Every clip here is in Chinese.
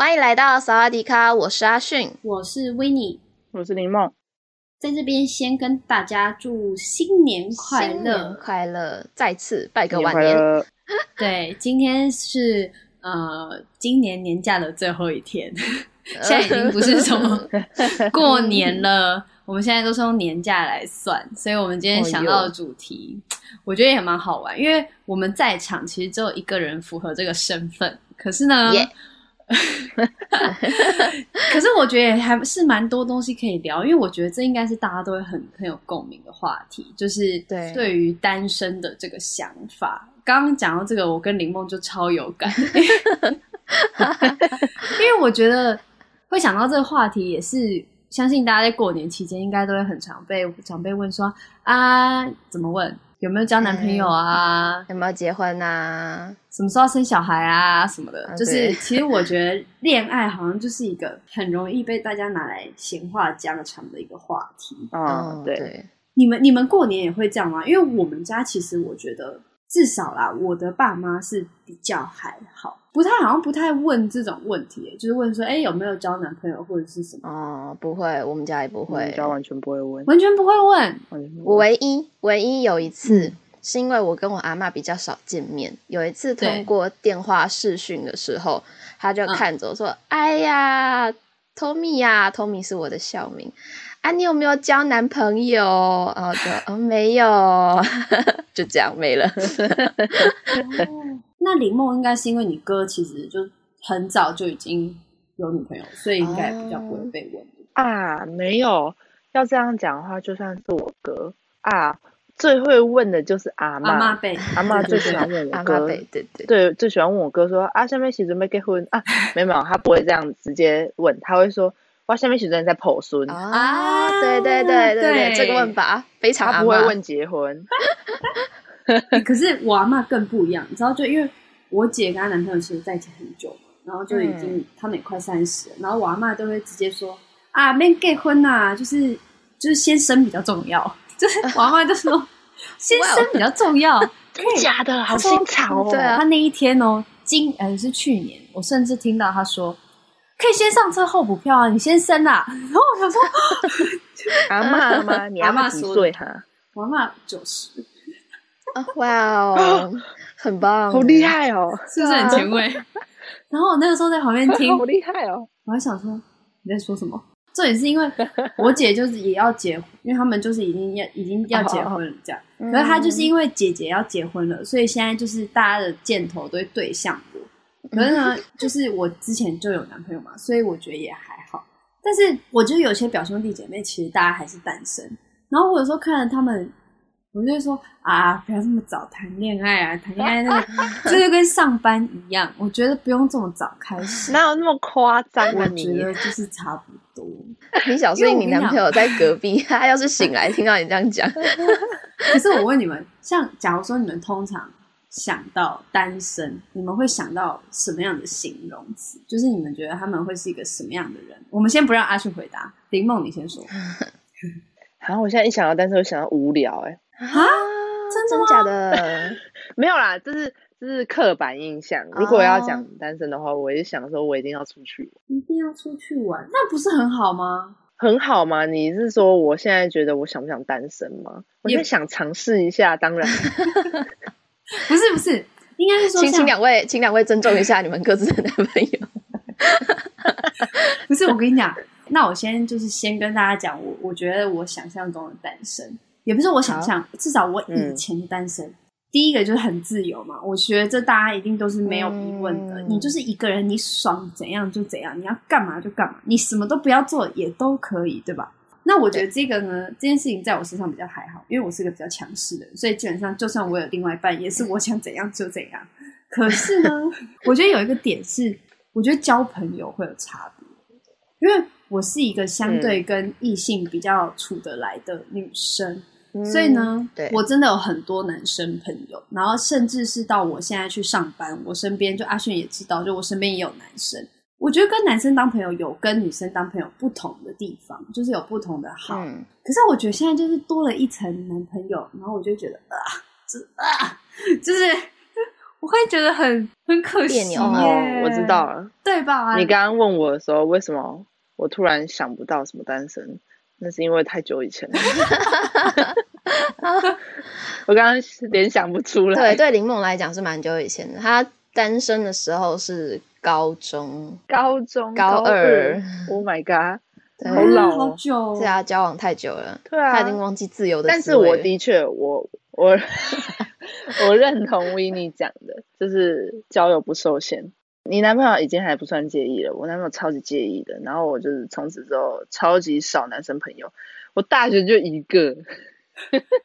欢迎来到萨瓦迪卡，我是阿迅，我是维尼，我是林梦，在这边先跟大家祝新年快乐，新年快乐，再次拜个晚年。年 对，今天是呃，今年年假的最后一天。现在已经不是什么 过年了，我们现在都是用年假来算，所以我们今天想到的主题，我觉得也蛮好玩，因为我们在场其实只有一个人符合这个身份，可是呢，Yeah. 可是我觉得还是蛮多东西可以聊，因为我觉得这应该是大家都会很很有共鸣的话题，就是对对于单身的这个想法。刚刚讲到这个，我跟林梦就超有感，因为我觉得。会想到这个话题，也是相信大家在过年期间应该都会很常被长辈问说啊，怎么问有没有交男朋友啊，有没有结婚啊，什么时候要生小孩啊什么的。啊、就是其实我觉得恋爱好像就是一个很容易被大家拿来闲话家常的一个话题。嗯，对。你们你们过年也会这样吗？因为我们家其实我觉得至少啦，我的爸妈是比较还好。不太好像不太问这种问题，就是问说，哎、欸，有没有交男朋友或者是什么？哦，不会，我们家也不会，我们家完全不会问，完全不会问。我唯一唯一有一次，是因为我跟我阿妈比较少见面，有一次通过电话视讯的时候，他就看着我说：“嗯、哎呀，Tommy 呀，Tommy 是我的校名啊，你有没有交男朋友？”然后就哦，没有，就这样没了。哦那林梦应该是因为你哥其实就很早就已经有女朋友，所以应该比较不会被问啊。没有，要这样讲的话，就算是我哥啊，最会问的就是阿妈。阿妈辈，阿妈最喜欢问我哥，对对对，最喜欢问我哥说啊，下面写准备结婚啊？没有没有，他不会这样直接问，他会说哇，下面许多人在抱孙啊？对对对对对，这个问法非常，他不会问结婚。可是我阿妈更不一样，你知道，就因为我姐跟她男朋友其实在一起很久，然后就已经、嗯、他们也快三十，然后我阿妈都会直接说啊，没结婚呐、啊，就是就是先生比较重要，就是我阿妈就说 先生比较重要，真的假的？好新潮哦！对啊，他那一天哦，今呃是去年，我甚至听到他说可以先上车后补票啊，你先生啊，然后我想说 阿嬷吗？你阿妈几岁哈？我阿妈九十。哇哦，很棒，好厉害哦，是不是很前卫？然后我那个时候在旁边听，好厉害哦！我还想说你在说什么？这也是因为我姐就是也要结婚，因为他们就是已经要已经要结婚了这样。可是她就是因为姐姐要结婚了，所以现在就是大家的箭头都会对向我。可是呢，就是我之前就有男朋友嘛，所以我觉得也还好。但是我觉得有些表兄弟姐妹其实大家还是单身，然后我有时候看着他们。我就会说啊，不要这么早谈恋爱啊！谈恋爱那个，这就跟上班一样。我觉得不用这么早开始。哪有那么夸张啊？我觉得就是差不多。你小时候你男朋友在隔壁，他要是醒来听到你这样讲，可是我问你们，像假如说你们通常想到单身，你们会想到什么样的形容词？就是你们觉得他们会是一个什么样的人？我们先不让阿旭回答，林梦你先说。然后我现在一想到单身，我想到无聊哎、欸。啊，真的假的？没有啦，这是这是刻板印象。如果要讲单身的话，我也想说，我一定要出去，一定要出去玩，那不是很好吗？很好吗？你是说我现在觉得我想不想单身吗？我也想尝试一下，当然。不是不是，应该是说，请请两位，请两位尊重一下你们各自的男朋友。不是，我跟你讲，那我先就是先跟大家讲，我我觉得我想象中的单身。也不是我想象，至少我以前的单身，嗯、第一个就是很自由嘛。我觉得这大家一定都是没有疑问的。嗯、你就是一个人，你爽怎样就怎样，你要干嘛就干嘛，你什么都不要做也都可以，对吧？那我觉得这个呢，这件事情在我身上比较还好，因为我是个比较强势的人，所以基本上就算我有另外一半，也是我想怎样就怎样。可是呢，我觉得有一个点是，我觉得交朋友会有差别，因为我是一个相对跟异性比较处得来的女生。所以呢，嗯、我真的有很多男生朋友，然后甚至是到我现在去上班，我身边就阿迅也知道，就我身边也有男生。我觉得跟男生当朋友有跟女生当朋友不同的地方，就是有不同的好。嗯、可是我觉得现在就是多了一层男朋友，然后我就觉得啊，这啊，就是 我会觉得很很可惜耶。哦，我知道了，对吧？你刚刚问我的时候，为什么我突然想不到什么单身？那是因为太久以前了，我刚刚联想不出来。对，对林梦来讲是蛮久以前的。他单身的时候是高中，高中高二。Oh my god，好老，好久。对啊，交往太久了。对啊，他已经忘记自由的。但是我的确，我我 我认同维尼讲的，就是交友不受限。你男朋友已经还不算介意了，我男朋友超级介意的。然后我就是从此之后超级少男生朋友，我大学就一个，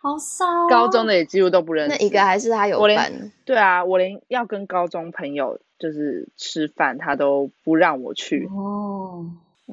好少哦。高中的也几乎都不认识。那一个还是他有伴？对啊，我连要跟高中朋友就是吃饭，他都不让我去。哦，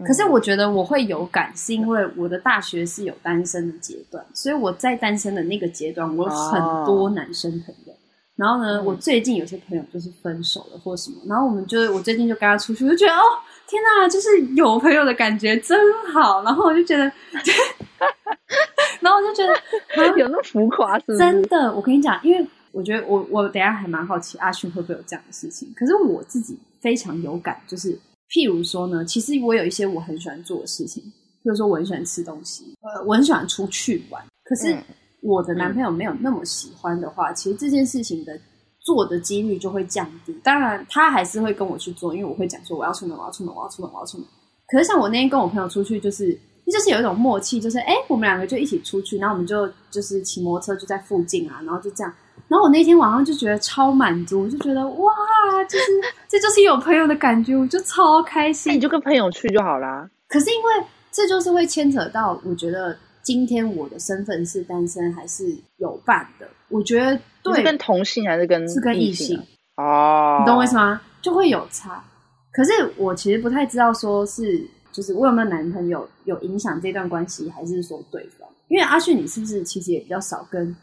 可是我觉得我会有感，是因为我的大学是有单身的阶段，所以我在单身的那个阶段，我有很多男生朋友。哦然后呢，嗯、我最近有些朋友就是分手了或什么，然后我们就我最近就跟他出去，我就觉得哦，天哪，就是有朋友的感觉真好。然后我就觉得，然后我就觉得 有那么浮夸是不是？真的，我跟你讲，因为我觉得我我等下还蛮好奇阿勋会不会有这样的事情。可是我自己非常有感，就是譬如说呢，其实我有一些我很喜欢做的事情，譬如说我很喜欢吃东西，呃，我很喜欢出去玩，可是。嗯我的男朋友没有那么喜欢的话，嗯、其实这件事情的做的几率就会降低。当然，他还是会跟我去做，因为我会讲说我要出门，我要出门，我要出门，我要出门。可是像我那天跟我朋友出去，就是就是有一种默契，就是哎，我们两个就一起出去，然后我们就就是骑摩托车就在附近啊，然后就这样。然后我那天晚上就觉得超满足，我就觉得哇，就是这就是有朋友的感觉，我就超开心。你就跟朋友去就好啦。可是因为这就是会牵扯到，我觉得。今天我的身份是单身还是有伴的？我觉得对，是跟同性还是跟是跟异性哦？你懂我意思吗？就会有差。可是我其实不太知道，说是就是我有没有男朋友有影响这段关系，还是说对方？因为阿旭，你是不是其实也比较少跟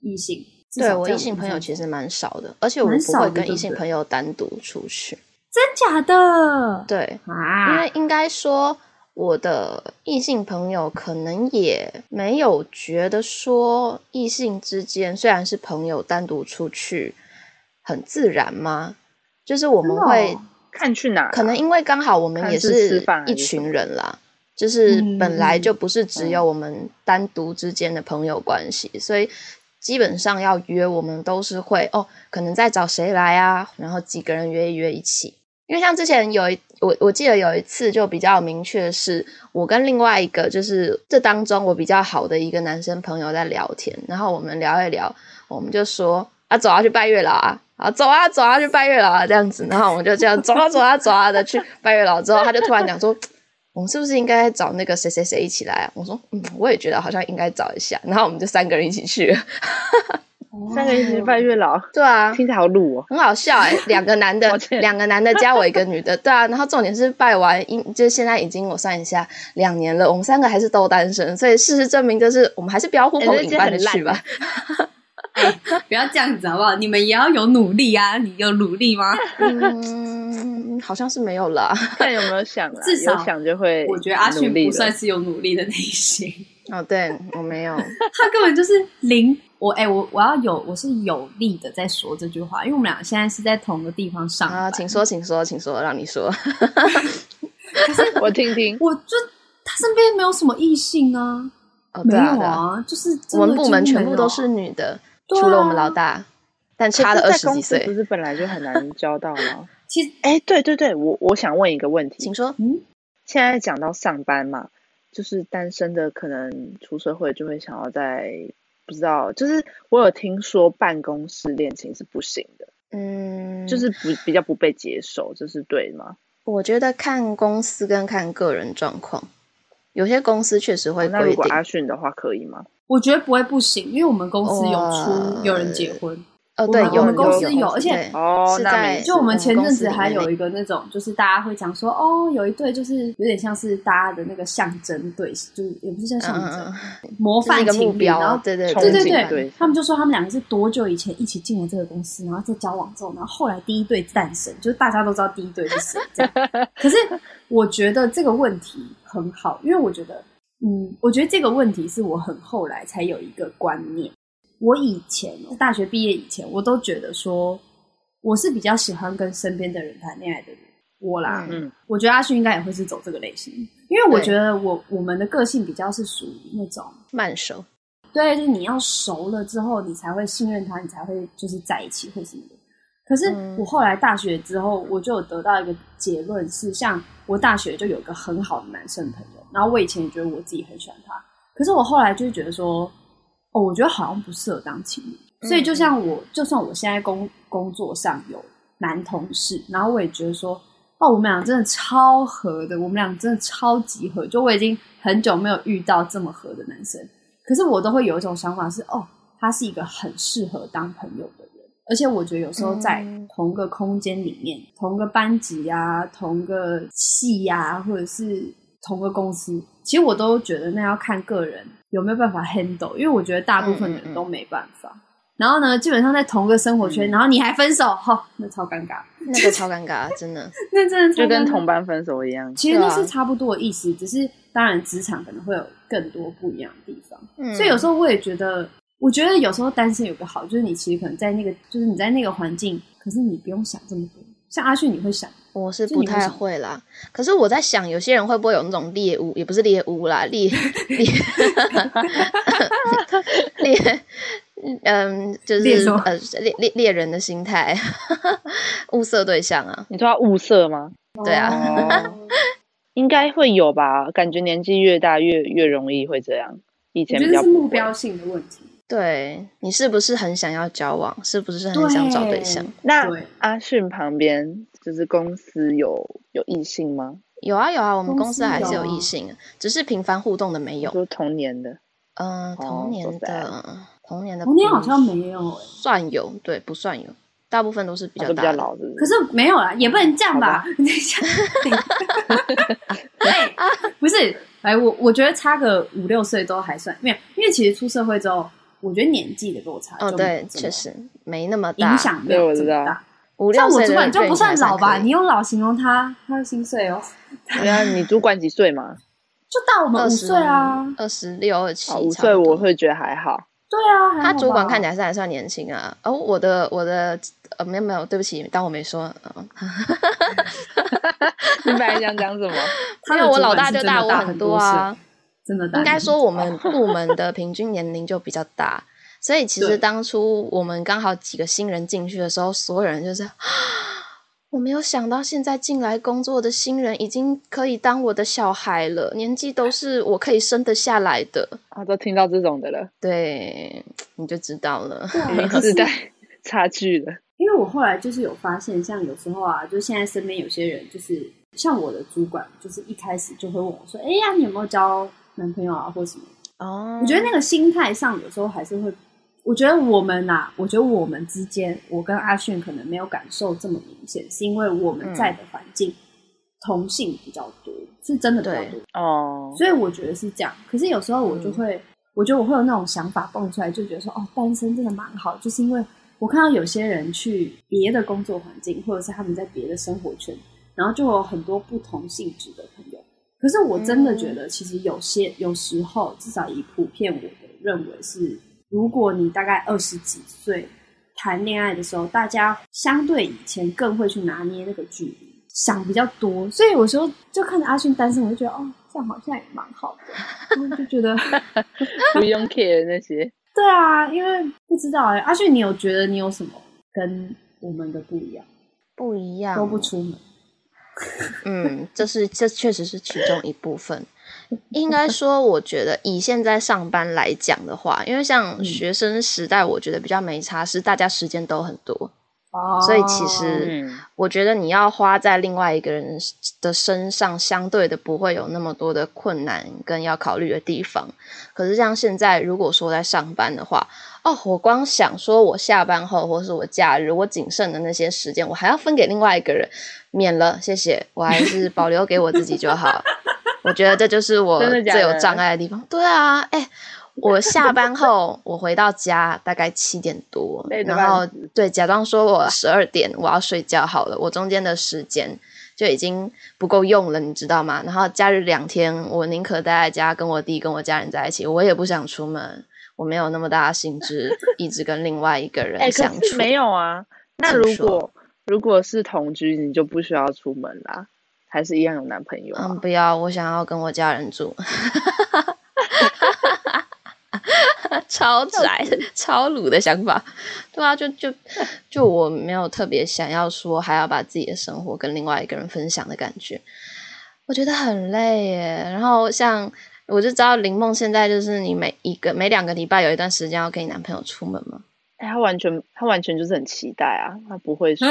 异性？对，我异性朋友其实蛮少的，而且我不会跟异性朋友单独出去。真假的？对啊，因为应该说。我的异性朋友可能也没有觉得说异性之间虽然是朋友，单独出去很自然吗？就是我们会看去哪，可能因为刚好我们也是一群人啦，就是本来就不是只有我们单独之间的朋友关系，所以基本上要约我们都是会哦，可能在找谁来啊，然后几个人约一约一起。因为像之前有一我我记得有一次就比较明确，是我跟另外一个就是这当中我比较好的一个男生朋友在聊天，然后我们聊一聊，我们就说啊走啊去拜月老啊，啊走啊走啊去拜月老啊这样子，然后我们就这样走啊走啊走啊的去拜月老之后，他就突然讲说，我们是不是应该找那个谁谁谁一起来啊？我说嗯，我也觉得好像应该找一下，然后我们就三个人一起去了。三个人一起拜月老，对啊，听起来好鲁哦，很好笑哎、欸。两个男的，两个男的加我一个女的，对啊。然后重点是拜完，就现在已经我算一下，两年了，我们三个还是都单身，所以事实证明就是我们还是不要呼朋引伴的去吧。不要这样子好不好？你们也要有努力啊！你有努力吗？嗯，好像是没有啦。看有没有想啦，至少想就会。我觉得阿迅不算是有努力的类型。哦，对我没有，他根本就是零。我哎、欸，我我要有，我是有力的在说这句话，因为我们俩现在是在同个地方上啊，请说，请说，请说，让你说。可是我听听，我就他身边没有什么异性啊，哦、没有啊，就是我们部门全部都是女的，啊、除了我们老大，但差了二十几岁，不是本来就很难交到吗？其实，哎、欸，对对对，我我想问一个问题，请说。嗯，现在讲到上班嘛，就是单身的可能出社会就会想要在。不知道，就是我有听说办公室恋情是不行的，嗯，就是不比较不被接受，这是对吗？我觉得看公司跟看个人状况，有些公司确实会规定。那如果阿迅的话可以吗？我觉得不会不行，因为我们公司有出有人结婚。哦，对，我们公司有，而且是在就我们前阵子还有一个那种，就是大家会讲说，哦，有一对就是有点像是大家的那个象征对，就是也不是叫象征，模范情侣，然后对对对对对，他们就说他们两个是多久以前一起进了这个公司，然后在交往之后，然后后来第一对诞生，就是大家都知道第一对是谁这样。可是我觉得这个问题很好，因为我觉得，嗯，我觉得这个问题是我很后来才有一个观念。我以前大学毕业以前，我都觉得说我是比较喜欢跟身边的人谈恋爱的人。我啦，嗯，我觉得阿旭应该也会是走这个类型，因为我觉得我我们的个性比较是属于那种慢熟，对，就是你要熟了之后，你才会信任他，你才会就是在一起或什么的。可是我后来大学之后，我就有得到一个结论是，像我大学就有一个很好的男生朋友，然后我以前也觉得我自己很喜欢他，可是我后来就觉得说。哦，我觉得好像不适合当情侣，所以就像我，就算我现在工工作上有男同事，然后我也觉得说，哦，我们俩真的超合的，我们俩真的超级合，就我已经很久没有遇到这么合的男生，可是我都会有一种想法是，哦，他是一个很适合当朋友的人，而且我觉得有时候在同个空间里面，同个班级啊，同个系呀，或者是同个公司，其实我都觉得那要看个人。有没有办法 handle？因为我觉得大部分的人都没办法。嗯嗯、然后呢，基本上在同个生活圈，嗯、然后你还分手，哈、哦，那超尴尬，那个超尴尬，真的，那真的就跟同班分手一样。其实那是差不多的意思，只是当然职场可能会有更多不一样的地方。嗯、所以有时候我也觉得，我觉得有时候单身有个好，就是你其实可能在那个，就是你在那个环境，可是你不用想这么多。像阿旭，你会想？我是不太会啦，可是我在想，有些人会不会有那种猎物，也不是猎物啦，猎 猎猎，嗯，就是呃猎猎猎人的心态，物色对象啊？你说要物色吗？对啊，哦、应该会有吧？感觉年纪越大越越容易会这样。以前比较目标性的问题。对，你是不是很想要交往？是不是很想找对象？对那阿迅旁边就是公司有有异性吗？有啊有啊，我们公司还是有异性，只是频繁互动的没有。说同年的，嗯、呃，同年的，哦、同年的，同年好像没有，算有，对，不算有，大部分都是比较大、比较老的。可是没有啦，也不能这样吧？等一下，哎，不是，哎，我我觉得差个五六岁都还算没有，因为其实出社会之后。我觉得年纪的落差，哦，对，确实没那么大，影响没有这么大。五六岁，像我主管就不算老吧？你用老形容他，他的心碎哦。对啊，你主管几岁嘛？就大我们五岁啊，二十六、二七。五岁我会觉得还好。对啊，他主管看起来是还算年轻啊。哦，我的我的呃，没有没有，对不起，当我没说。你本来想讲什么？因为我老大就大我很多啊。真的，应该说我们部门的平均年龄就比较大，所以其实当初我们刚好几个新人进去的时候，所有人就是，我没有想到现在进来工作的新人已经可以当我的小孩了，年纪都是我可以生得下来的啊，都听到这种的了，对，你就知道了，时代差距了。因为我后来就是有发现，像有时候啊，就现在身边有些人，就是像我的主管，就是一开始就会问我说：“哎呀，你有没有交？”男朋友啊，或什么哦？Oh. 我觉得那个心态上有时候还是会，我觉得我们呐、啊，我觉得我们之间，我跟阿迅可能没有感受这么明显，是因为我们在的环境、嗯、同性比较多，是真的比较多哦。Oh. 所以我觉得是这样。可是有时候我就会，嗯、我觉得我会有那种想法蹦出来，就觉得说，哦，单身真的蛮好，就是因为我看到有些人去别的工作环境，或者是他们在别的生活圈，然后就有很多不同性质的朋友。可是我真的觉得，其实有些有时候，至少以普遍我的认为是，如果你大概二十几岁谈恋爱的时候，大家相对以前更会去拿捏那个距离，想比较多。所以有时候就看着阿勋单身，我就觉得哦，这样好像也蛮好的，我就觉得 不用 care 那些。对啊，因为不知道哎、欸，阿迅，你有觉得你有什么跟我们的不一样？不一样，都不出门。嗯，这是这确实是其中一部分。应该说，我觉得以现在上班来讲的话，因为像学生时代，我觉得比较没差，是大家时间都很多哦，所以其实我觉得你要花在另外一个人的身上，相对的不会有那么多的困难跟要考虑的地方。可是像现在，如果说在上班的话，哦，我光想说我下班后或是我假日，我仅剩的那些时间，我还要分给另外一个人，免了，谢谢，我还是保留给我自己就好。我觉得这就是我最有障碍的地方。对啊，哎、欸。我下班后，我回到家大概七点多，然后对，假装说我十二点我要睡觉好了，我中间的时间就已经不够用了，你知道吗？然后假日两天，我宁可待在家跟我弟跟我家人在一起，我也不想出门，我没有那么大的兴致一直跟另外一个人 相处。欸、没有啊，那如果如果是同居，你就不需要出门啦，还是一样有男朋友？嗯，不要，我想要跟我家人住。超宅、超鲁的想法，对啊，就就就我没有特别想要说，还要把自己的生活跟另外一个人分享的感觉，我觉得很累耶。然后像我就知道林梦现在就是你每一个每两个礼拜有一段时间要跟你男朋友出门吗？哎，他完全他完全就是很期待啊，他不会说。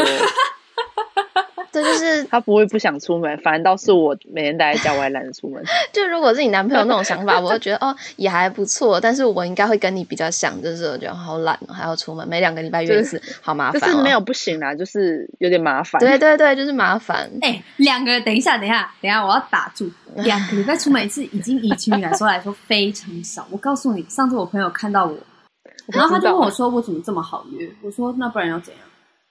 这就是 他不会不想出门，反倒是我每天待在家，我还懒得出门。就如果是你男朋友那种想法，我会觉得哦也还不错。但是我应该会跟你比较像，就是我觉得好懒哦，还要出门，每两个礼拜约一次，好麻烦。就是没有不行啦，就是有点麻烦。对对对，就是麻烦。哎、欸，两个，等一下，等一下，等一下，我要打住。两个礼拜出门一次，已经以情侣来说来说非常少。我告诉你，上次我朋友看到我，然后他就问我说：“我怎么这么好约？”我说：“那不然要怎样？”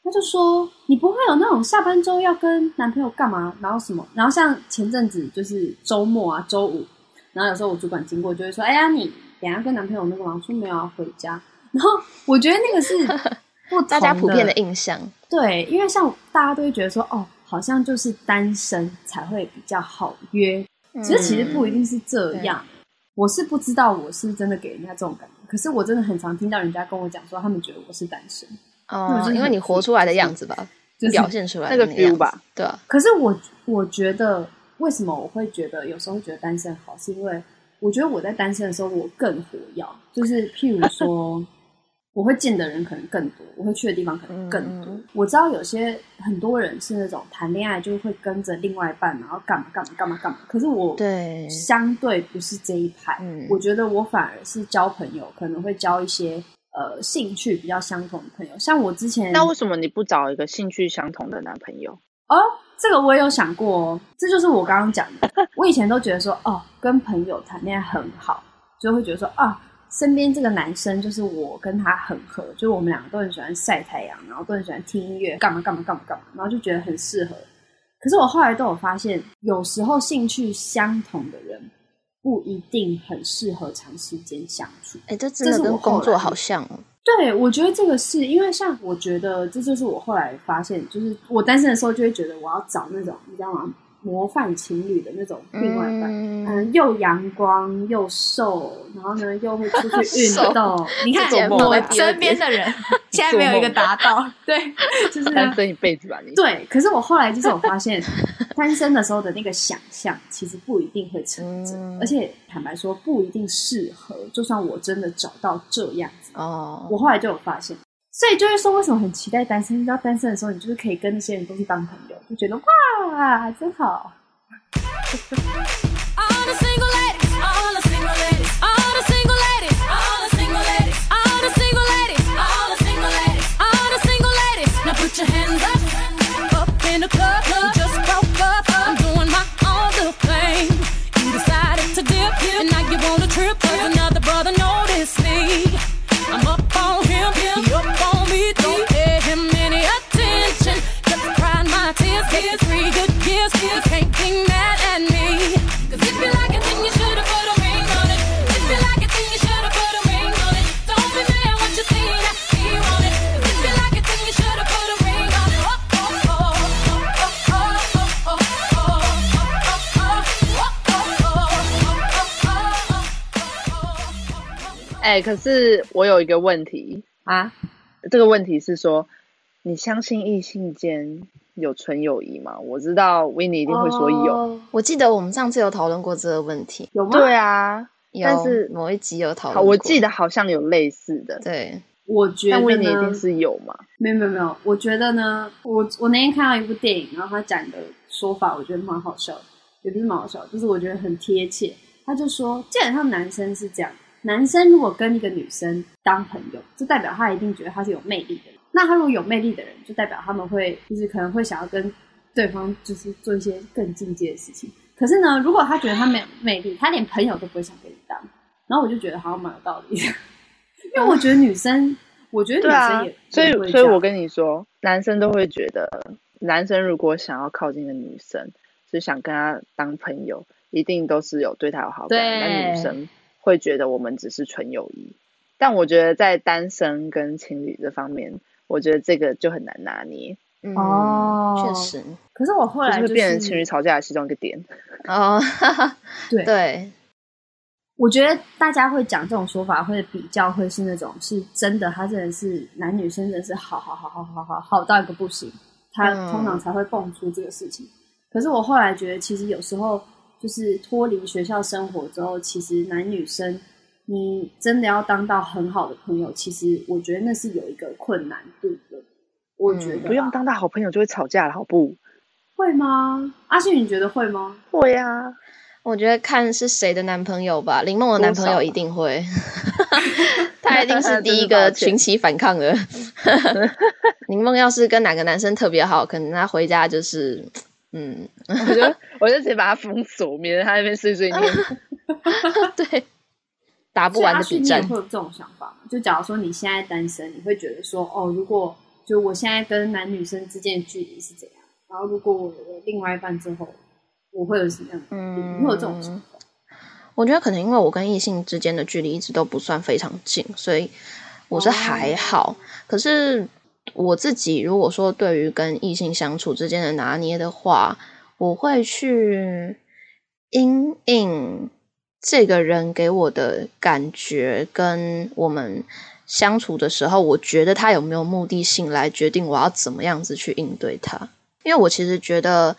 他就说：“你不会有那种下班之后要跟男朋友干嘛？然后什么？然后像前阵子就是周末啊，周五，然后有时候我主管经过就会说：‘哎呀，你等下跟男朋友那个忙，说没有要回家。’然后我觉得那个是 不大家普遍的印象，对，因为像大家都会觉得说，哦，好像就是单身才会比较好约，其实其实不一定是这样。嗯、我是不知道我是真的给人家这种感觉，可是我真的很常听到人家跟我讲说，他们觉得我是单身。”哦，因为你活出来的样子吧，就是表现出来的那个 feel 吧，对啊。可是我我觉得，为什么我会觉得有时候觉得单身好，是因为我觉得我在单身的时候我更活跃，就是譬如说，我会见的人可能更多，我会去的地方可能更多。嗯、我知道有些很多人是那种谈恋爱就会跟着另外一半，然后干嘛干嘛干嘛干嘛。可是我对相对不是这一派，嗯、我觉得我反而是交朋友，可能会交一些。呃，兴趣比较相同的朋友，像我之前，那为什么你不找一个兴趣相同的男朋友？哦，这个我也有想过哦，这就是我刚刚讲的。我以前都觉得说，哦，跟朋友谈恋爱很好，就会觉得说，啊，身边这个男生就是我跟他很合，就是我们两个都很喜欢晒太阳，然后都很喜欢听音乐，干嘛干嘛干嘛干嘛，然后就觉得很适合。可是我后来都有发现，有时候兴趣相同的人。不一定很适合长时间相处。哎、欸，这真的跟工作好像哦。对，我觉得这个是因为像我觉得这就是我后来发现，就是我单身的时候就会觉得我要找那种，你知道吗？模范情侣的那种另外一半，嗯，嗯，又阳光又瘦，然后呢又会出去 运动。你看我身边的人现在没有一个达到，对，就是单身一辈子吧你。对，可是我后来就是我发现，单身的时候的那个想象其实不一定会成真，嗯，而且坦白说不一定适合。就算我真的找到这样子哦，我后来就有发现。所以就是说，为什么很期待单身？你知道单身的时候，你就是可以跟那些人都是当朋友，就觉得哇，真好。哎、欸，可是我有一个问题啊，这个问题是说，你相信异性间有纯友谊吗？我知道 Winnie 一定会说有。哦，我记得我们上次有讨论过这个问题，有吗？对啊，有，但是某一集有讨论，我记得好像有类似的。对，我觉得呢，但维尼一定是有嘛？没有没有没有，我觉得呢，我我那天看到一部电影，然后他讲的说法，我觉得蛮好笑的，也不是蛮好笑，就是我觉得很贴切。他就说，基本上男生是这样，男生如果跟一个女生当朋友，就代表他一定觉得他是有魅力的。那他如果有魅力的人，就代表他们会就是可能会想要跟对方就是做一些更进阶的事情。可是呢，如果他觉得他没有魅力，他连朋友都不会想跟你当。然后我就觉得好像蛮有道理的。因为我觉得女生，我觉得女生也，啊、所以，所以我跟你说，男生都会觉得，男生如果想要靠近的女生，就想跟她当朋友，一定都是有对她有好感。那女生会觉得我们只是纯友谊。但我觉得在单身跟情侣这方面，我觉得这个就很难拿捏。嗯、哦，确实。可是我后来就，就是变成情侣吵架的其中一个点。哦，对对。我觉得大家会讲这种说法，会比较会是那种是真的，他真的是男女生真的是好好好好好好好到一个不行，他通常才会蹦出这个事情。嗯、可是我后来觉得，其实有时候就是脱离学校生活之后，其实男女生你真的要当到很好的朋友，其实我觉得那是有一个困难度的。我觉得、嗯、不用当到好朋友就会吵架了，好不？会吗？阿信，你觉得会吗？会呀、啊。我觉得看是谁的男朋友吧，林梦的男朋友一定会，他一定是第一 个群起反抗的。林梦要是跟哪个男生特别好，可能他回家就是，嗯，我就我就直接把他封锁，免得他那边碎碎念。对，打不完的比战。你会有这种想法吗？就假如说你现在单身，你会觉得说，哦，如果就我现在跟男女生之间的距离是怎样，然后如果我有另外一半之后。我会有什么样？嗯，会有这种想法。我觉得可能因为我跟异性之间的距离一直都不算非常近，所以我是还好。哦、可是我自己如果说对于跟异性相处之间的拿捏的话，我会去因应这个人给我的感觉，跟我们相处的时候，我觉得他有没有目的性来决定我要怎么样子去应对他。因为我其实觉得。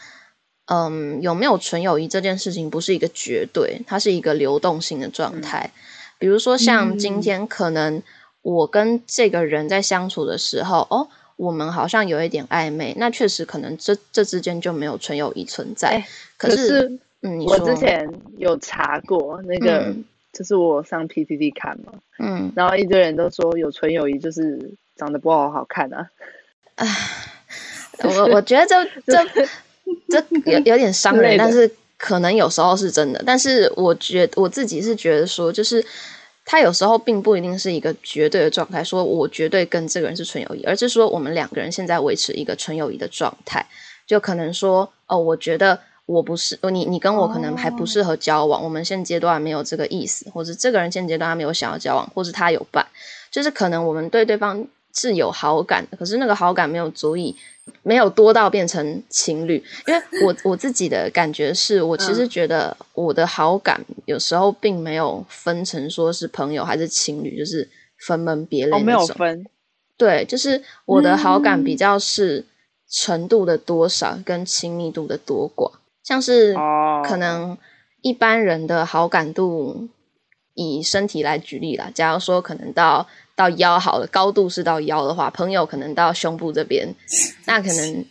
嗯，有没有纯友谊这件事情不是一个绝对，它是一个流动性的状态。嗯、比如说，像今天可能我跟这个人在相处的时候，嗯、哦，我们好像有一点暧昧，那确实可能这这之间就没有纯友谊存在。欸、可是，嗯，我之前有查过那个，嗯、就是我上 PTT 看嘛，嗯，然后一堆人都说有纯友谊就是长得不好好看啊。唉，我我觉得这 这。这有有点伤人，但是可能有时候是真的。但是我觉我自己是觉得说，就是他有时候并不一定是一个绝对的状态，说我绝对跟这个人是纯友谊，而是说我们两个人现在维持一个纯友谊的状态。就可能说，哦，我觉得我不是你，你跟我可能还不适合交往，哦、我们现阶段没有这个意思，或者这个人现阶段他没有想要交往，或是他有伴，就是可能我们对对方是有好感的，可是那个好感没有足以。没有多到变成情侣，因为我 我自己的感觉是，我其实觉得我的好感有时候并没有分成说是朋友还是情侣，就是分门别类那种。哦，没有分。对，就是我的好感比较是程度的多少跟亲密度的多寡，像是可能一般人的好感度，以身体来举例啦，假如说可能到。到腰好了，高度是到腰的话，朋友可能到胸部这边，那可能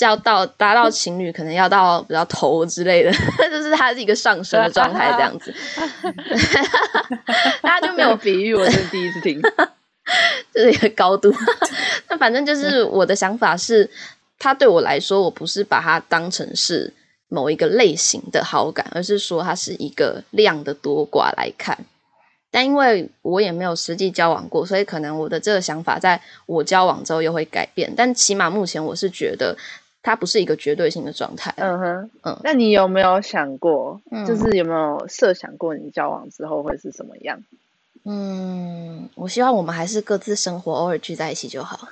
要到达到情侣，可能要到比较头之类的，就是它是一个上升的状态这样子。大家就没有比喻，我是第一次听，就是一个高度。那反正就是我的想法是，它对我来说，我不是把它当成是某一个类型的好感，而是说它是一个量的多寡来看。但因为我也没有实际交往过，所以可能我的这个想法在我交往之后又会改变。但起码目前我是觉得它不是一个绝对性的状态。嗯哼，嗯。那你有没有想过，嗯、就是有没有设想过你交往之后会是什么样？嗯，我希望我们还是各自生活，偶尔聚在一起就好。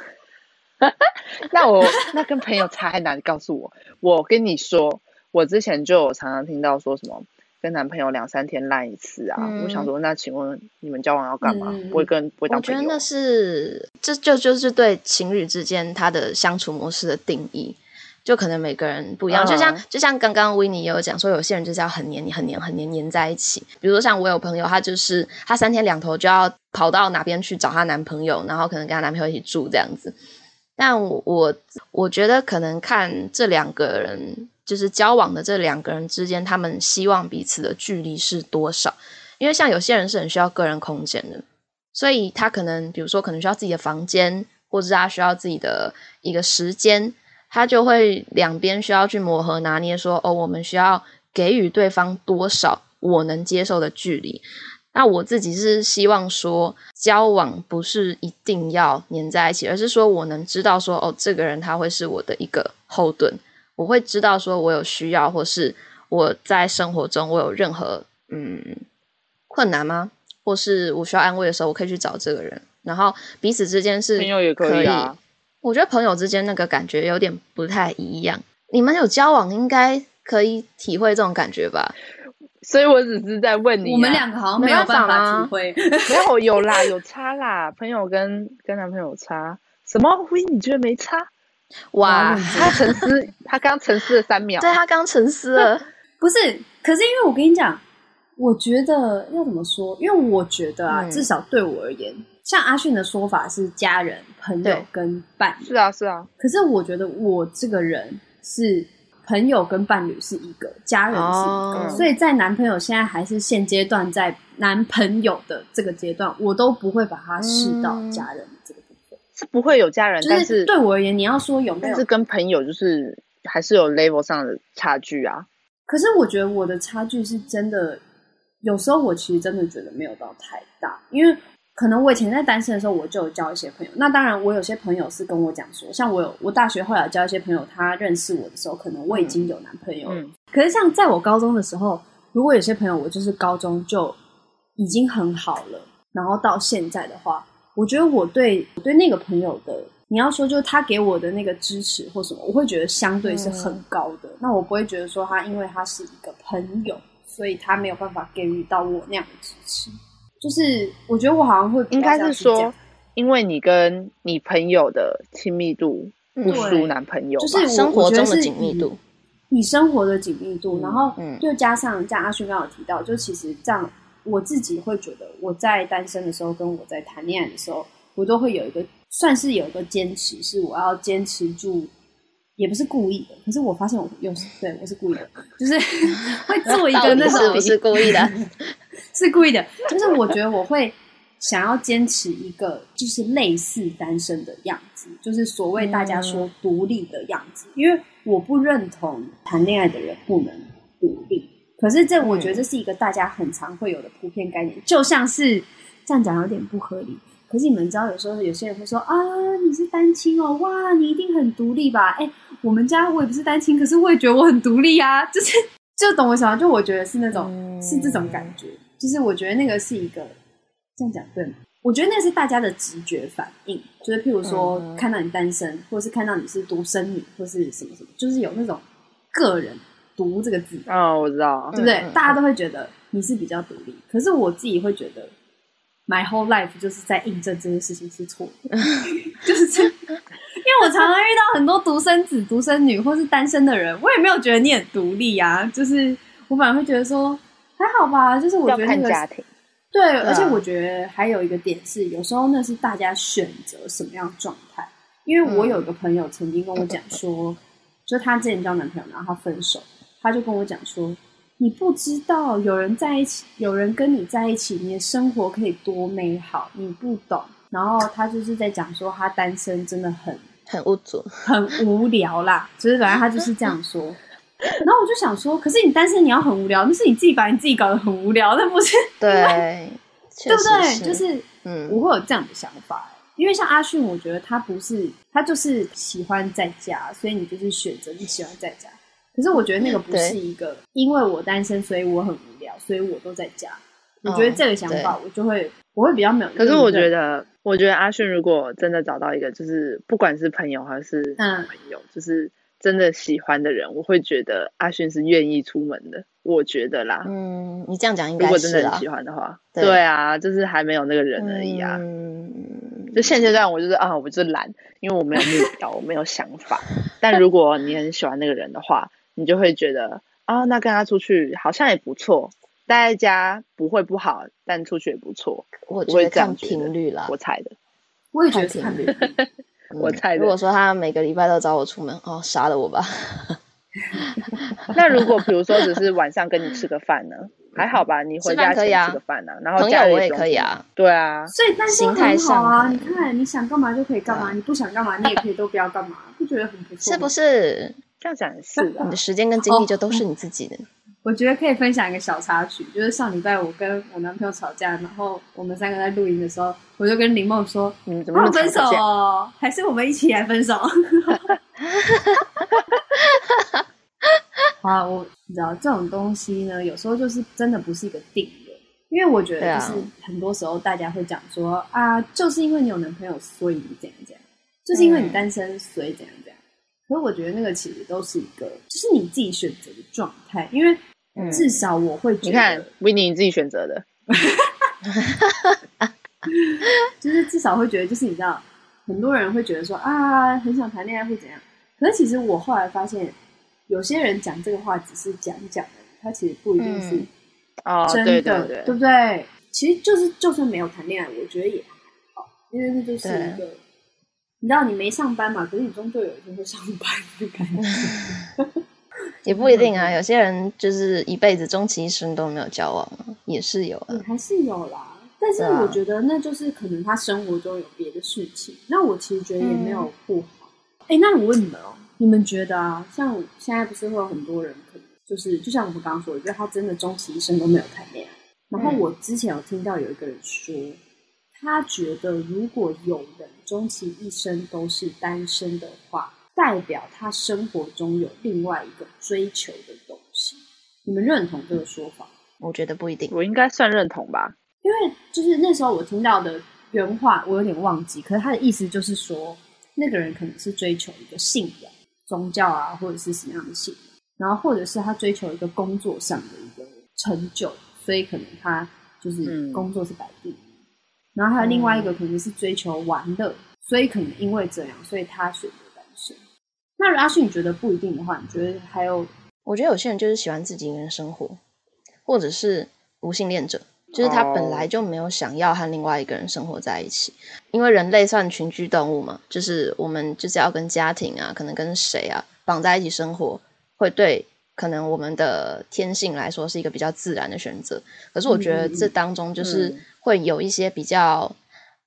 那我那跟朋友差在哪里？告诉我。我跟你说，我之前就有常常听到说什么。跟男朋友两三天烂一次啊！嗯、我想说，那请问你们交往要干嘛？嗯、不会跟不会当朋友？我觉得那是这就就是对情侣之间他的相处模式的定义。就可能每个人不一样。就像就像刚刚 Winnie 也有讲说，有些人就是要很黏你，很黏，很黏，黏在一起。比如说像我有朋友，他就是他三天两头就要跑到哪边去找她男朋友，然后可能跟她男朋友一起住这样子。但我我，我觉得可能看这两个人，就是交往的这两个人之间，他们希望彼此的距离是多少？因为像有些人是很需要个人空间的，所以他可能比如说可能需要自己的房间，或者是他需要自己的一个时间，他就会两边需要去磨合拿捏说，说哦，我们需要给予对方多少我能接受的距离。那我自己是希望说，交往不是一定要黏在一起，而是说我能知道说，哦，这个人他会是我的一个后盾，我会知道说我有需要，或是我在生活中我有任何嗯困难吗？或是我需要安慰的时候，我可以去找这个人，然后彼此之间是朋友也可以啊。我觉得朋友之间那个感觉有点不太一样。你们有交往，应该可以体会这种感觉吧？所以我只是在问你、啊，我们两个好像没有办法体会，没有有啦，有差啦，朋友跟跟男朋友差什么？喂，你觉得没差？哇，他沉思，他刚沉思了三秒，对，他刚沉思了，不是，可是因为我跟你讲，我觉得要怎么说？因为我觉得啊，嗯、至少对我而言，像阿迅的说法是家人、朋友跟伴侣，是啊是啊，可是我觉得我这个人是。朋友跟伴侣是一个，家人是一个，哦、所以在男朋友现在还是现阶段在男朋友的这个阶段，我都不会把他视到家人是不会有家人，就是、但是对我而言，你要说有没有，但是跟朋友就是还是有 level 上的差距啊。可是我觉得我的差距是真的，有时候我其实真的觉得没有到太大，因为。可能我以前在单身的时候，我就有交一些朋友。那当然，我有些朋友是跟我讲说，像我有我大学后来交一些朋友，他认识我的时候，可能我已经有男朋友了。嗯嗯、可是像在我高中的时候，如果有些朋友我就是高中就已经很好了，然后到现在的话，我觉得我对我对那个朋友的，你要说就是他给我的那个支持或什么，我会觉得相对是很高的。嗯、那我不会觉得说他因为他是一个朋友，所以他没有办法给予到我那样的支持。就是我觉得我好像会应该是说，因为你跟你朋友的亲密度不输男朋友，就是生活中的紧密度，你生活的紧密度，然后就加上像阿勋刚刚有提到，就其实这样我自己会觉得，我在单身的时候跟我在谈恋爱的时候，我都会有一个算是有一个坚持，是我要坚持住，也不是故意的，可是我发现我又是对我是故意的，就是 会做一个那种不是故意的。是故意的，就是我觉得我会想要坚持一个，就是类似单身的样子，就是所谓大家说独立的样子。嗯、因为我不认同谈恋爱的人不能独立，可是这我觉得这是一个大家很常会有的普遍概念，嗯、就像是这样讲有点不合理。可是你们知道，有时候有些人会说啊，你是单亲哦，哇，你一定很独立吧？哎，我们家我也不是单亲，可是我也觉得我很独立啊，就是就懂我想法，就我觉得是那种、嗯、是这种感觉。就是我觉得那个是一个这样讲对吗？我觉得那是大家的直觉反应，就是譬如说看到你单身，嗯、或是看到你是独生女，或是什么什么，就是有那种个人独这个字。哦，我知道，对不对？嗯嗯、大家都会觉得你是比较独立，可是我自己会觉得，my whole life 就是在印证这件事情是错的，就是这，因为我常常遇到很多独生子、独生女或是单身的人，我也没有觉得你很独立啊，就是我反而会觉得说。还好吧，就是我觉得那个家庭。对，而且我觉得还有一个点是，有时候那是大家选择什么样的状态。因为我有一个朋友曾经跟我讲说，就她之前交男朋友，然后他分手，他就跟我讲说，你不知道有人在一起，有人跟你在一起，你的生活可以多美好，你不懂。然后他就是在讲说，他单身真的很很无助，很无聊啦。就是反正他就是这样说。然后我就想说，可是你单身，你要很无聊，那是你自己把你自己搞得很无聊，那不是？对，对不对？就是，嗯，我会有这样的想法。因为像阿迅，我觉得他不是，他就是喜欢在家，所以你就是选择你喜欢在家。可是我觉得那个不是一个，因为我单身，所以我很无聊，所以我都在家。我觉得这个想法，我就会，我会比较没有。可是我觉得，我觉得阿迅如果真的找到一个，就是不管是朋友还是男朋友，就是。真的喜欢的人，我会觉得阿勋是愿意出门的。我觉得啦，嗯，你这样讲应该是。如果真的很喜欢的话，对，对啊，就是还没有那个人而已啊。嗯，嗯，就现阶段我就是啊，我就是懒，因为我没有目标，我没有想法。但如果你很喜欢那个人的话，你就会觉得啊，那跟他出去好像也不错。待在家不会不好，但出去也不错。我觉得看频率啦，我猜的。我也觉得看频率，我猜的。如果说他每个礼拜都找我出门，哦，杀了我吧。那如果比如说只是晚上跟你吃个饭呢？还好吧，你回家可以吃个饭呢、啊，然后家里我也可以啊。对啊，所以但是很好啊。你看，你想干嘛就可以干嘛，你不想干嘛你也可以都不要干嘛，不觉得很不错？是不是？这样讲也是，你的时间跟精力就都是你自己的。我觉得可以分享一个小插曲，就是上礼拜我跟我男朋友吵架，然后我们三个在录音的时候，我就跟林梦说：“嗯，怎么分手哦？还是我们一起来分手？”啊，我你知道这种东西呢，有时候就是真的不是一个定论，因为我觉得就是很多时候大家会讲说啊，就是因为你有男朋友，所以你怎样怎样，就是因为你单身，所以怎样怎样。可是我觉得那个其实都是一个，就是你自己选择的状态，因为。至少我会觉得，你看维尼你自己选择的，就是至少会觉得，就是你知道，很多人会觉得说啊，很想谈恋爱会怎样？可是其实我后来发现，有些人讲这个话只是讲讲的，他其实不一定是真的，嗯、对，对，对，对不对？其实就是就算没有谈恋爱，我觉得也还好，因为那就是一个，你知道，你没上班嘛，可是你终究有一天会上班的感觉。也不一定啊，有些人就是一辈子终其一生都没有交往，也是有啊，还是有啦。但是我觉得那就是可能他生活中有别的事情。啊、那我其实觉得也没有不好。哎、嗯欸，那我问你们哦，你们觉得啊，像现在不是会有很多人，可能就是就像我们刚刚说的，觉得他真的终其一生都没有谈恋爱。然后我之前有听到有一个人说，他觉得如果有人终其一生都是单身的话。代表他生活中有另外一个追求的东西，你们认同这个说法？我觉得不一定，我应该算认同吧。因为就是那时候我听到的原话，我有点忘记，可是他的意思就是说，那个人可能是追求一个信仰、宗教啊，或者是什么样的信仰，然后或者是他追求一个工作上的一个成就，所以可能他就是工作是摆第一。嗯、然后还有另外一个可能是追求玩乐，所以可能因为这样，所以他选择单身。那阿旭，你觉得不一定的话，你觉得还有？我觉得有些人就是喜欢自己一个人生活，或者是无性恋者，就是他本来就没有想要和另外一个人生活在一起。因为人类算群居动物嘛，就是我们就是要跟家庭啊，可能跟谁啊绑在一起生活，会对可能我们的天性来说是一个比较自然的选择。可是我觉得这当中就是会有一些比较。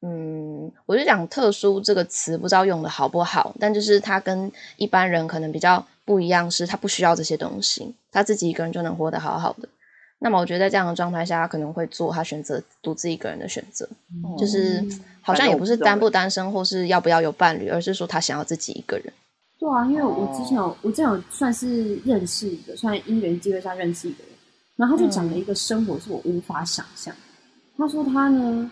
嗯，我就讲特殊这个词，不知道用的好不好，但就是他跟一般人可能比较不一样，是他不需要这些东西，他自己一个人就能活得好好的。那么我觉得在这样的状态下，他可能会做他选择独自一个人的选择，嗯、就是好像也不是单不单身或是要不要有伴侣，而是说他想要自己一个人。对啊，因为我之前有，我之前有算是认识一个，算因缘机会下认识一个人，然后他就讲了一个生活是我无法想象。嗯、他说他呢。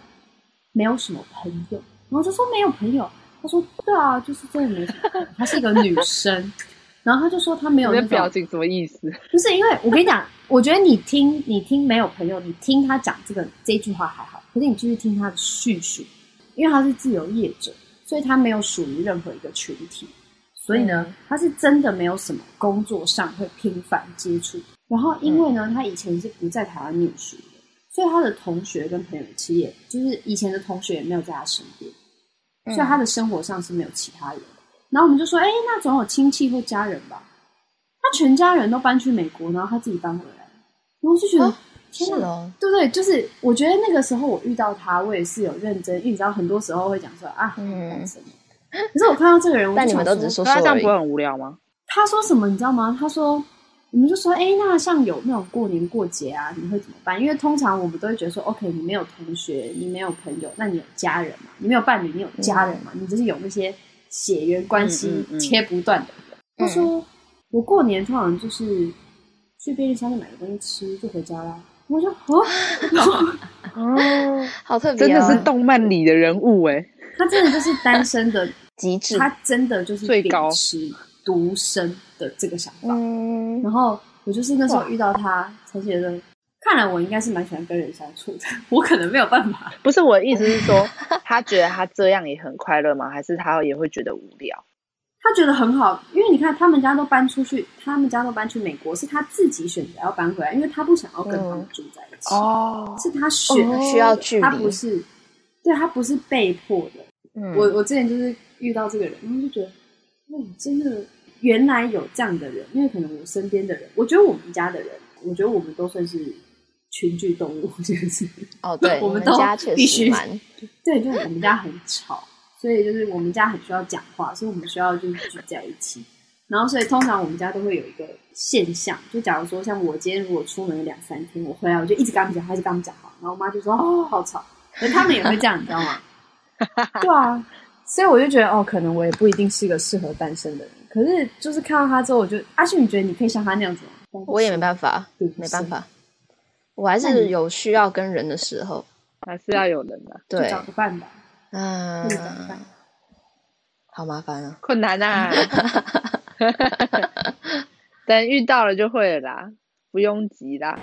没有什么朋友，然后就说没有朋友。他说对啊，就是真的没什么朋友。她是一个女生，然后他就说他没有那表情什么意思？不是因为我跟你讲，我觉得你听你听没有朋友，你听他讲这个这句话还好，可是你继续听他的叙述，因为他是自由业者，所以他没有属于任何一个群体，所以呢，他是真的没有什么工作上会频繁接触。然后因为呢，他以前是不在台湾念书的。所以他的同学跟朋友其实也就是以前的同学也没有在他身边，嗯、所以他的生活上是没有其他人。然后我们就说，哎、欸，那总有亲戚或家人吧？他全家人都搬去美国，然后他自己搬回来，然后就觉得、哦、天哪，哦、对不对？就是我觉得那个时候我遇到他，我也是有认真，因为你知道很多时候会讲说啊。嗯、可是我看到这个人，但你们都只说说，他这样不会很无聊吗？他说什么你知道吗？他说。我们就说，哎，那像有那种过年过节啊，你会怎么办？因为通常我们都会觉得说，OK，你没有同学，你没有朋友，那你有家人嘛？你没有伴侣，你有家人嘛？嗯、你就是有那些血缘关系切不断的人。他、嗯嗯嗯、说，我过年通常就是去便利商店买个东西吃就回家啦。我说，哦，哦，好特别、哦，真的是动漫里的人物哎，他真的就是单身的 极致，他真的就是最高独身的这个想法，嗯、然后我就是那时候遇到他，哇才觉得，看来我应该是蛮喜欢跟人相处的，我可能没有办法。不是我的意思是说，他觉得他这样也很快乐吗？还是他也会觉得无聊？他觉得很好，因为你看他们家都搬出去，他们家都搬去美国，是他自己选择要搬回来，因为他不想要跟他们住在一起。哦，是他选的，需要距离，他不是，对，他不是被迫的。嗯，我我之前就是遇到这个人，然后就觉得，哇，真的，原来有这样的人，因为可能我身边的人，我觉得我们家的人，我觉得我们都算是群居动物，就是哦，对，我们都必须蛮，对，就我们家很吵。所以就是我们家很需要讲话，所以我们需要就是聚在一起。然后所以通常我们家都会有一个现象，就假如说像我今天如果出门两三天，我回来我就一直跟他们讲，话，一直跟他们讲话。然后我妈就说：“哦，好吵。”可他们也会这样，你知道吗？对啊，所以我就觉得哦，可能我也不一定是一个适合单身的人。可是就是看到他之后，我就阿信，你觉得你可以像他那样子吗？我也没办法，没办法，我还是有需要跟人的时候，还是要有人的，对，找个伴吧。嗯，好麻烦啊，困难啊！等遇到了就会了啦，不用急啦。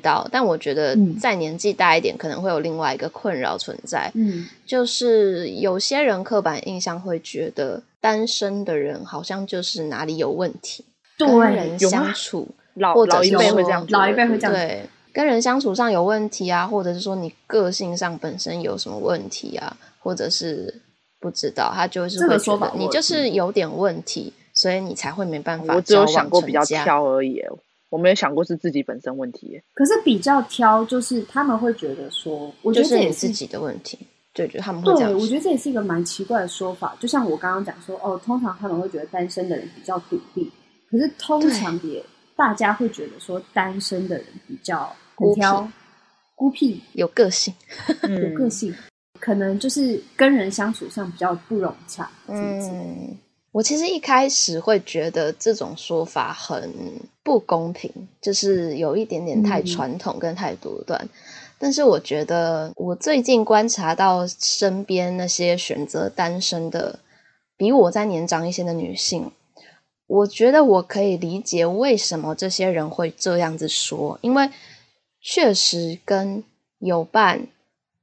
到，但我觉得再年纪大一点，可能会有另外一个困扰存在。嗯，就是有些人刻板印象会觉得单身的人好像就是哪里有问题，对跟人相处，或者老一辈会这样，老一辈会这样，对，跟人相处上有问题啊，或者是说你个性上本身有什么问题啊，或者是不知道，他就是会觉得你就是有点问题，所以你才会没办法。我只有想过比较挑而已。我没有想过是自己本身问题，可是比较挑，就是他们会觉得说，我觉得这也是自己的问题，对，就他们会这样。对，我觉得这也是一个蛮奇怪的说法。就像我刚刚讲说，哦，通常他们会觉得单身的人比较独立，可是通常也大家会觉得说，单身的人比较很挑、孤僻、有个性，有个性，可能就是跟人相处上比较不融洽。嗯。我其实一开始会觉得这种说法很不公平，就是有一点点太传统跟太独断。嗯。但是我觉得，我最近观察到身边那些选择单身的，比我再年长一些的女性，我觉得我可以理解为什么这些人会这样子说，因为确实跟有伴，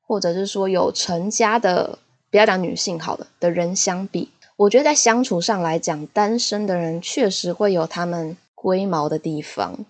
或者是说有成家的，不要讲女性好了的人相比。我觉得在相处上来讲，单身的人确实会有他们龟毛的地方，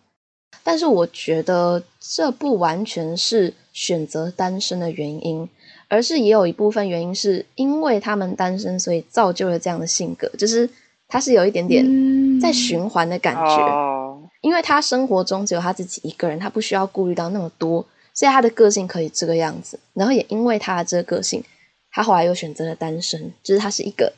但是我觉得这不完全是选择单身的原因，而是也有一部分原因是因为他们单身，所以造就了这样的性格，就是他是有一点点在循环的感觉，因为他生活中只有他自己一个人，他不需要顾虑到那么多，所以他的个性可以这个样子，然后也因为他的这个个性，他后来又选择了单身，就是他是一个。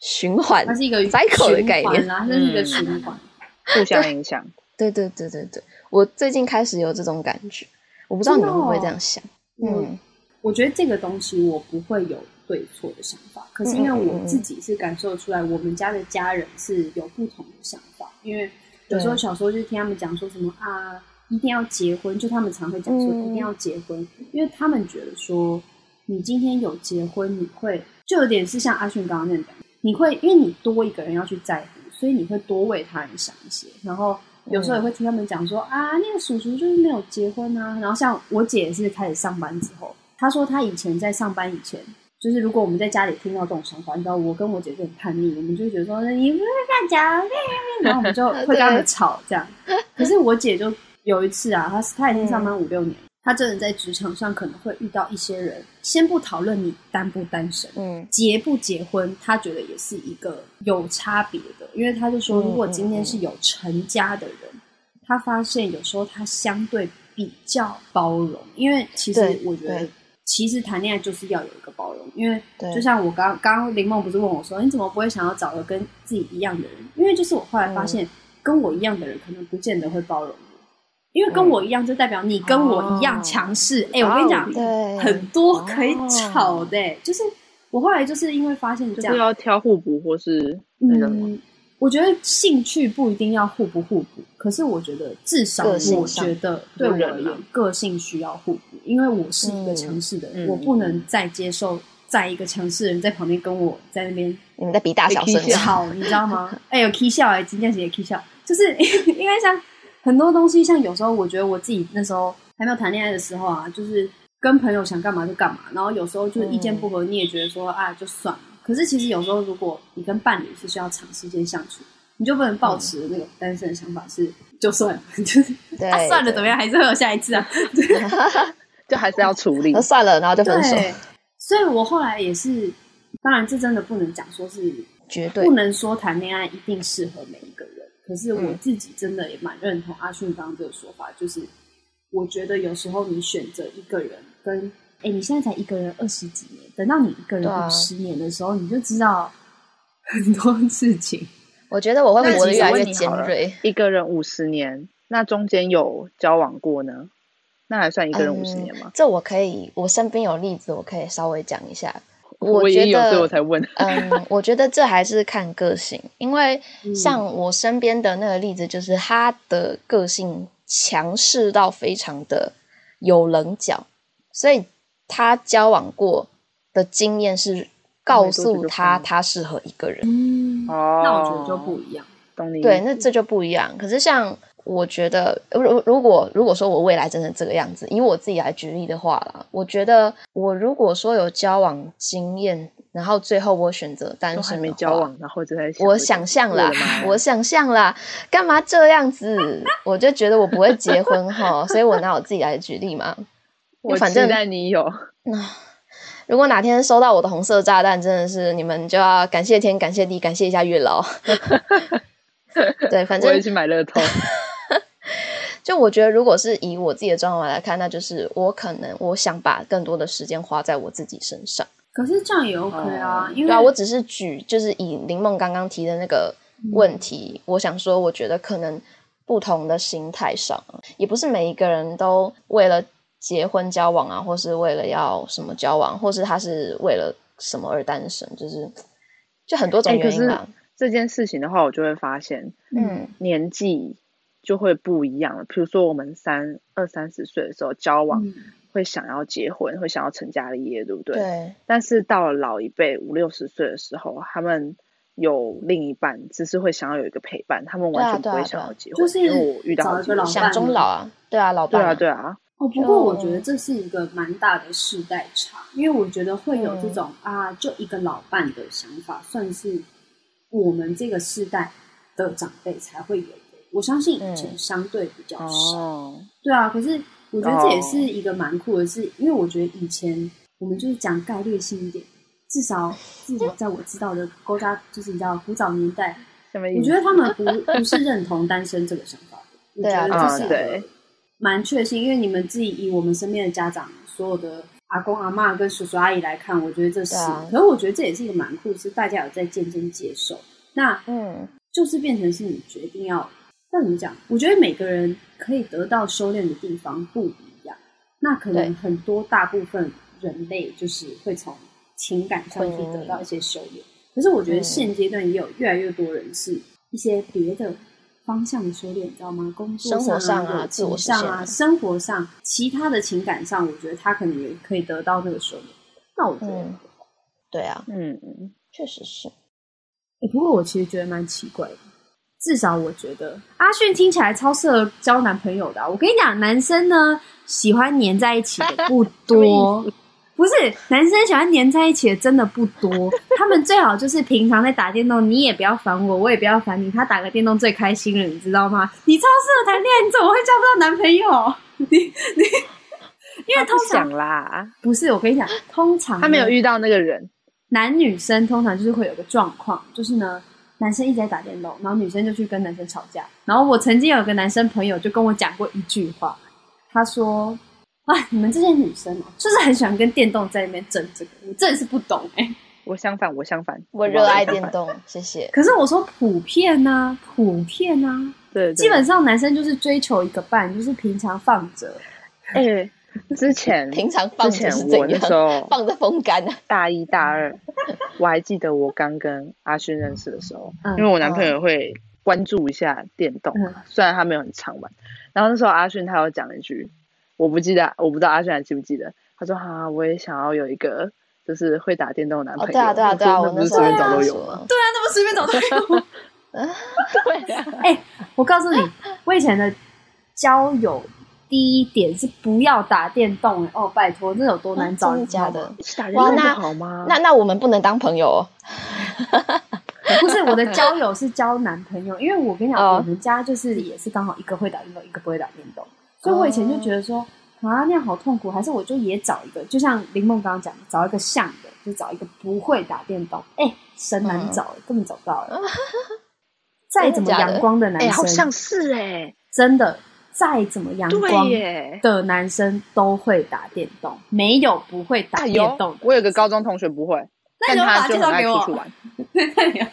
循环，它是一个 cycle 的概念，它是一个循环，互相影响。对对对对对，我最近开始有这种感觉，我不知道你们会不会这样想。嗯，我觉得这个东西我不会有对错的想法，可是因为我自己是感受出来，我们家的家人是有不同的想法。因为有时候小时候就听他们讲说什么啊，一定要结婚，就他们常会讲说一定要结婚，因为他们觉得说你今天有结婚，你会就有点是像阿迅刚刚那样讲。你会因为你多一个人要去在乎，所以你会多为他人想一些。然后有时候也会听他们讲说、嗯、啊，那个叔叔就是没有结婚啊。然后像我姐也是开始上班之后，她说她以前在上班以前就是如果我们在家里听到这种想法，你知道我跟我姐就很叛逆，我们就会觉得说你不是这样讲，然后我们就会跟他们 吵这样。可是我姐就有一次啊，她她已经上班五六年，她真的在职场上可能会遇到一些人，先不讨论你单不单身，嗯，结不结婚，他觉得也是一个有差别的，因为他就说，如果今天是有成家的人，他发现有时候他相对比较包容，因为其实我觉得。其实谈恋爱就是要有一个包容，因为就像我刚刚林梦不是问我说，你怎么不会想要找个跟自己一样的人？因为就是我后来发现，跟我一样的人可能不见得会包容我，因为跟我一样就代表你跟我一样强势。哎、哦欸，我跟你讲，对，很多可以吵的、欸，就是我后来就是因为发现这样，就是要挑互补或是。嗯我觉得兴趣不一定要互不互补，可是我觉得至少我觉得对我而言，个性需要互补。因为我是一个强势的人，嗯、我不能再接受在一个强势的人在旁边跟我在那边你在比大小声吵，你知道吗？哎、欸，有 k 笑哎，今天是也 k 笑，就是 因为像很多东西，像有时候我觉得我自己那时候还没有谈恋爱的时候啊，就是跟朋友想干嘛就干嘛，然后有时候就是意见不合，你也觉得说啊，就算了。可是其实有时候，如果你跟伴侣是需要长时间相处，你就不能抱持那个单身的想法是就算了，就是算了怎么样，还是会有下一次啊，就还是要处理。那算了，然后就分手。所以我后来也是，当然这真的不能讲说是绝对，不能说谈恋爱一定适合每一个人。可是我自己真的也蛮认同阿迅刚刚这个说法，就是我觉得有时候你选择一个人跟。哎、欸，你现在才一个人二十几年，等到你一个人五十年的时候，啊、你就知道 很多事情。我觉得我会活得越来越尖锐。一个人五十年，那中间有交往过呢？那还算一个人五十年吗？嗯？这我可以，我身边有例子，我可以稍微讲一下。我也有，所以我才问。嗯，我觉得这还是看个性，因为像我身边的那个例子，就是他的个性强势到非常的有棱角，所以。他交往过的经验是告诉他他适合一个人，嗯，那我觉得就不一样。对，那这就不一样。可是像我觉得，如如果如果说我未来真的这个样子，以我自己来举例的话啦，我觉得我如果说有交往经验，然后最后我选择单身，没交往，然后就在我想象啦，我想象啦，干嘛这样子？我就觉得我不会结婚哈，所以我拿我自己来举例嘛。我反正在你有那，如果哪天收到我的红色炸弹，真的是你们就要感谢天、感谢地、感谢一下月老。对，反正我也去买乐透。就我觉得，如果是以我自己的状况来看，那就是我可能我想把更多的时间花在我自己身上。可是这样也 OK 啊，嗯、因为对啊，我只是举，就是以林梦刚刚提的那个问题，嗯、我想说，我觉得可能不同的心态上，也不是每一个人都为了。结婚交往啊，或是为了要什么交往，或是他是为了什么而单身，就是就很多种原因啊。欸、这件事情的话，我就会发现，嗯，年纪就会不一样了。比如说，我们三二三十岁的时候交往，嗯、会想要结婚，会想要成家立业，对不对？对。但是到了老一辈五六十岁的时候，他们有另一半，只是会想要有一个陪伴，他们完全不会想要结婚。就是因为我遇到找一个老想终老啊，对啊，老伴，对啊，对啊。哦，不过我觉得这是一个蛮大的世代差，因为我觉得会有这种、嗯、啊，就一个老伴的想法，算是我们这个世代的长辈才会有的。我相信以前相对比较少，嗯、对啊。可是我觉得这也是一个蛮酷的事，是因为我觉得以前我们就是讲概率性一点，至少至少在我知道的勾家，就是你知道古早年代，我觉得他们不不是认同单身这个想法的，对啊，我觉得这是对。蛮确信，因为你们自己以我们身边的家长，所有的阿公阿妈跟叔叔阿姨来看，我觉得这是。啊、可是我觉得这也是一个蛮酷，是大家有在渐渐接受。那嗯，就是变成是你决定要，那怎么讲？我觉得每个人可以得到修炼的地方不一样。那可能很多大部分人类就是会从情感上去得到一些修炼。可是我觉得现阶段也有越来越多人是一些别的。方向的修炼，你知道吗？工作上啊，上啊自我上啊，生活上，其他的情感上，我觉得他可能也可以得到这个修炼。那我觉得，嗯、对啊，嗯嗯，确实是。欸、不过我其实觉得蛮奇怪的，至少我觉得阿迅听起来超适合交男朋友的、啊。我跟你讲，男生呢喜欢黏在一起的不多。不是男生喜欢黏在一起的真的不多，他们最好就是平常在打电动，你也不要烦我，我也不要烦你，他打个电动最开心了，你知道吗？你超适合谈恋爱，你怎么会交不到男朋友？你你，因为通常啦，不是我跟你讲，通常他没有遇到那个人，男女生通常就是会有个状况，就是呢，男生一直在打电动，然后女生就去跟男生吵架，然后我曾经有个男生朋友就跟我讲过一句话，他说。啊！你们这些女生哦，就是很喜欢跟电动在那边争这个，我真的是不懂哎、欸。我相反，我相反，我热爱电动，谢谢。可是我说普遍呢、啊，普遍呢、啊，对，对，基本上男生就是追求一个伴，就是平常放着。哎、欸，之前平常放着是怎样？我那时候放着风干呢。大一大二，我还记得我刚跟阿勋认识的时候，嗯、因为我男朋友会关注一下电动，嗯、虽然他没有很常玩。然后那时候阿勋他有讲一句。我不记得，我不知道阿轩还记不记得。他说：“哈、啊，我也想要有一个，就是会打电动的男朋友。哦”对啊，对啊，对啊，我那不是随便找都有吗？对啊，那么随便找都有。对啊。哎、欸，我告诉你，我以前的交友第一点是不要打电动。哦，拜托，这有多难找？真的假的？打电动不好吗？那那，我们不能当朋友哦。不是我的交友是交男朋友，因为我跟你讲，哦、我们家就是也是刚好一个会打电动，一个不会打电动。所以我以前就觉得说啊，那样好痛苦，还是我就也找一个，就像林梦刚刚讲，找一个像的，就找一个不会打电动，哎、欸，神难找，嗯、根本找不到了。再怎么阳光的男生，哎、欸，好像是哎、欸，真的，再怎么阳光的男生都会打电动，没有不会打电动、哎。我有个高中同学不会，但他就很爱出去玩，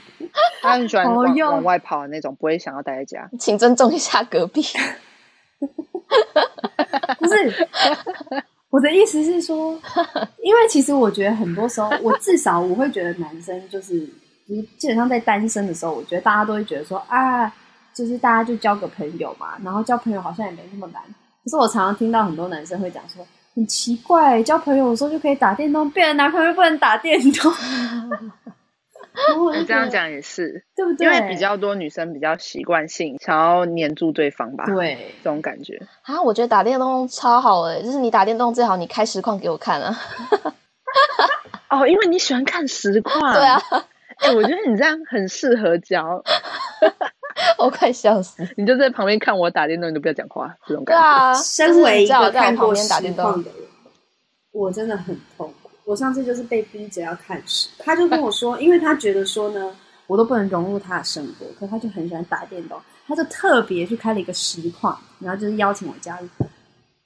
他很喜欢往往外跑的那种，不会想要待在家。请尊重一下隔壁。不是，我的意思是说，因为其实我觉得很多时候，我至少我会觉得男生就是，基本上在单身的时候，我觉得大家都会觉得说啊，就是大家就交个朋友嘛，然后交朋友好像也没那么难。可是我常常听到很多男生会讲说，很奇怪，交朋友的时候就可以打电动，变成男朋友不能打电动。你这样讲也是，对不对？因为比较多女生比较习惯性想要黏住对方吧，对这种感觉啊，我觉得打电动超好诶，就是你打电动最好你开实况给我看啊。哦，因为你喜欢看实况，对啊。哎、欸，我觉得你这样很适合交，我快笑死。你就在旁边看我打电动，你都不要讲话，这种感觉。对啊，身为一个看过实况的人，我真的很痛苦。我上次就是被逼着要看实，他就跟我说，因为他觉得说呢，我都不能融入他的生活，可他就很喜欢打电动，他就特别去开了一个实况，然后就是邀请我加入。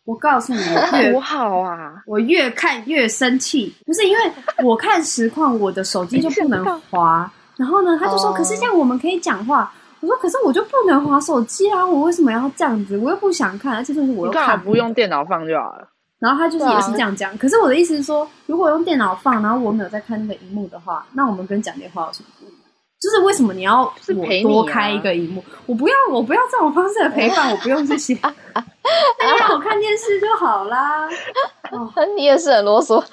我告诉你，我越多好啊！我越看越生气，不是因为我看实况，我的手机就不能滑，然后呢，他就说，可是这样我们可以讲话。我说，可是我就不能划手机啊，我为什么要这样子？我又不想看，而且就是我又看不用电脑放就好了。然后他就是也是这样讲，啊、可是我的意思是说，如果用电脑放，然后我没有在看那个荧幕的话，那我们跟讲电话有什么不一样？就是为什么你要我多开一个荧幕？我不要，我不要这种方式的陪伴，我不用这些，那让我看电视就好啦。哦，你也是很啰嗦，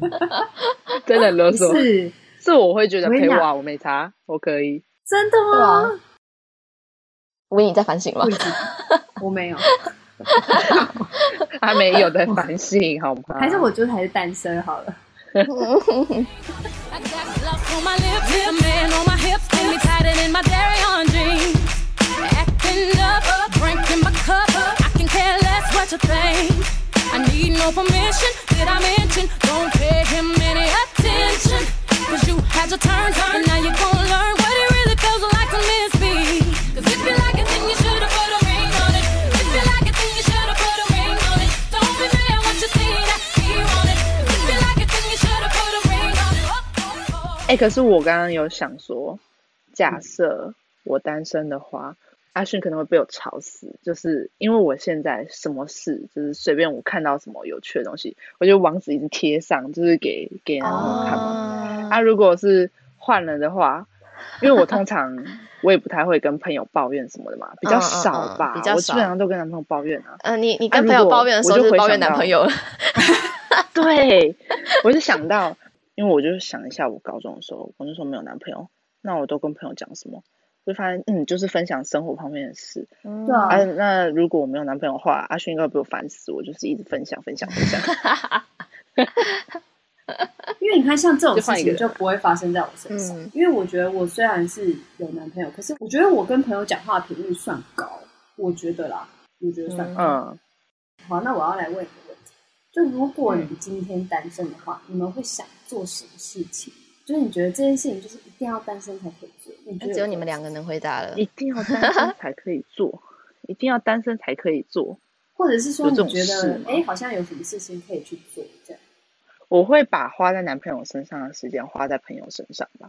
真的很啰嗦。是，是我会觉得陪我啊，我没差，我可以。真的吗？我以为你在反省了，我没有。他没有的反省，好吗？还是我觉得还是单身好了。哎、欸，可是我刚刚有想说，假设我单身的话，嗯、阿迅可能会被我吵死，就是因为我现在什么事，就是随便我看到什么有趣的东西，我就网址已经贴上，就是给给人看嘛。啊，啊，如果是换了的话，因为我通常我也不太会跟朋友抱怨什么的嘛，比较少吧，嗯嗯嗯、比较少，我基本上都跟男朋友抱怨啊。嗯、呃，你你跟朋友抱怨的时候，就是抱怨男朋友了。对，我就想到。因为我就想一下，我高中的时候，我那时候没有男朋友，那我都跟朋友讲什么？就发现，嗯，就是分享生活方面的事。对啊，啊。那如果我没有男朋友的话，阿勋应该被我烦死。我就是一直分享，分享，分享。因为你看，像这种事情就不会发生在我身上。嗯、因为我觉得我虽然是有男朋友，可是我觉得我跟朋友讲话的频率算高。我觉得啦，我觉得算高。嗯。好，那我要来问一个问题：就如果你今天单身的话，嗯、你们会想做什么事情？就是你觉得这件事情就是一定要单身才可以做？你觉得只有你们两个能回答了。一定要单身才可以做，一定要单身才可以做，或者是说你觉得哎，好像有什么事情可以去做这样？我会把花在男朋友身上的时间花在朋友身上吧。